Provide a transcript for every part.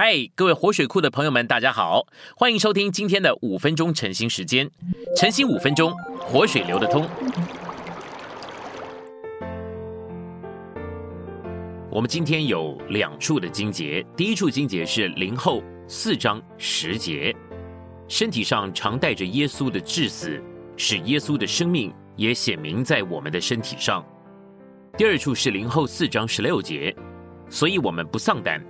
嗨，各位活水库的朋友们，大家好，欢迎收听今天的五分钟晨兴时间。晨兴五分钟，活水流得通。我们今天有两处的经节，第一处经节是零后四章十节，身体上常带着耶稣的致死，使耶稣的生命也显明在我们的身体上。第二处是零后四章十六节，所以我们不丧胆。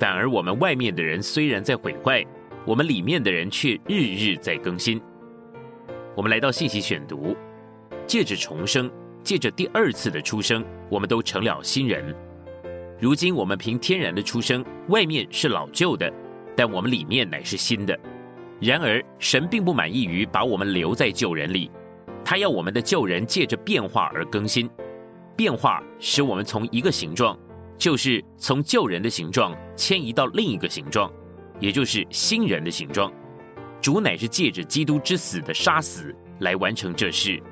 反而，我们外面的人虽然在毁坏，我们里面的人却日日在更新。我们来到信息选读，借着重生，借着第二次的出生，我们都成了新人。如今我们凭天然的出生，外面是老旧的，但我们里面乃是新的。然而，神并不满意于把我们留在旧人里，他要我们的旧人借着变化而更新，变化使我们从一个形状。就是从旧人的形状迁移到另一个形状，也就是新人的形状。主乃是借着基督之死的杀死来完成这事。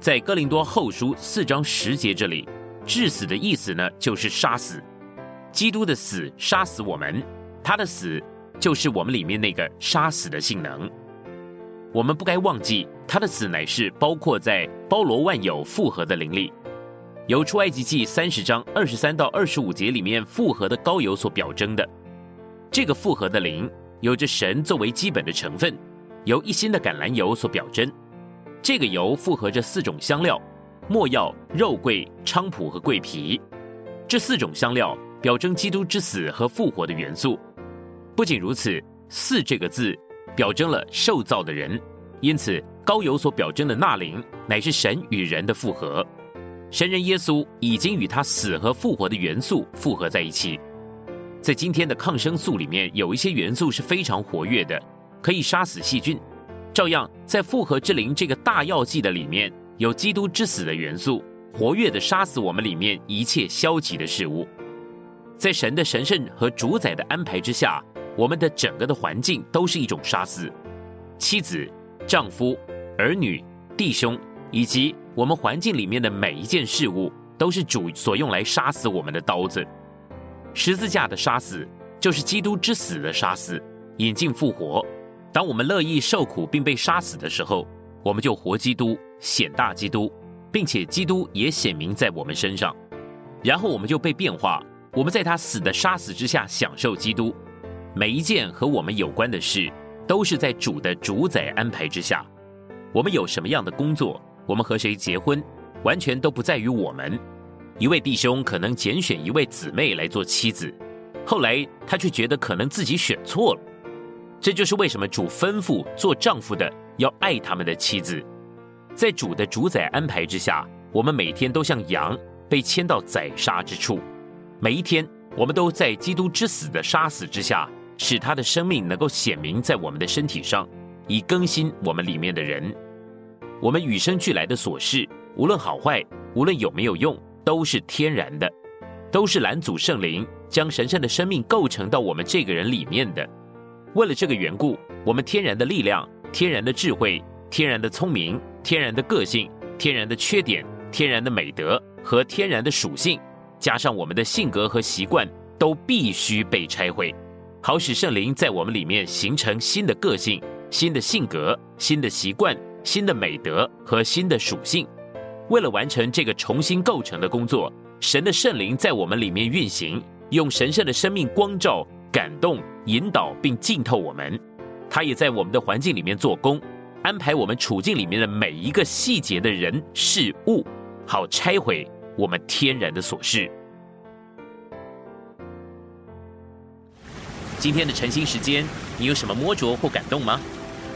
在哥林多后书四章十节这里，致死的意思呢，就是杀死。基督的死杀死我们，他的死就是我们里面那个杀死的性能。我们不该忘记，他的死乃是包括在包罗万有复合的灵力。由出埃及记三十章二十三到二十五节里面复合的高油所表征的，这个复合的灵有着神作为基本的成分，由一心的橄榄油所表征。这个油复合着四种香料：没药、肉桂、菖蒲和桂皮。这四种香料表征基督之死和复活的元素。不仅如此，“四”这个字表征了受造的人，因此高油所表征的纳灵乃是神与人的复合。神人耶稣已经与他死和复活的元素复合在一起。在今天的抗生素里面，有一些元素是非常活跃的，可以杀死细菌。照样，在复合之灵这个大药剂的里面，有基督之死的元素，活跃的杀死我们里面一切消极的事物。在神的神圣和主宰的安排之下，我们的整个的环境都是一种杀死。妻子、丈夫、儿女、弟兄以及。我们环境里面的每一件事物，都是主所用来杀死我们的刀子。十字架的杀死，就是基督之死的杀死，引进复活。当我们乐意受苦并被杀死的时候，我们就活基督，显大基督，并且基督也显明在我们身上。然后我们就被变化，我们在他死的杀死之下享受基督。每一件和我们有关的事，都是在主的主宰安排之下。我们有什么样的工作？我们和谁结婚，完全都不在于我们。一位弟兄可能拣选一位姊妹来做妻子，后来他却觉得可能自己选错了。这就是为什么主吩咐做丈夫的要爱他们的妻子。在主的主宰安排之下，我们每天都像羊被牵到宰杀之处。每一天，我们都在基督之死的杀死之下，使他的生命能够显明在我们的身体上，以更新我们里面的人。我们与生俱来的琐事，无论好坏，无论有没有用，都是天然的，都是蓝祖圣灵将神圣的生命构成到我们这个人里面的。为了这个缘故，我们天然的力量、天然的智慧、天然的聪明、天然的个性、天然的缺点、天然的美德和天然的属性，加上我们的性格和习惯，都必须被拆毁，好使圣灵在我们里面形成新的个性、新的性格、新的习惯。新的美德和新的属性，为了完成这个重新构成的工作，神的圣灵在我们里面运行，用神圣的生命光照、感动、引导并浸透我们。他也在我们的环境里面做工，安排我们处境里面的每一个细节的人事物，好拆毁我们天然的琐事。今天的晨兴时间，你有什么摸着或感动吗？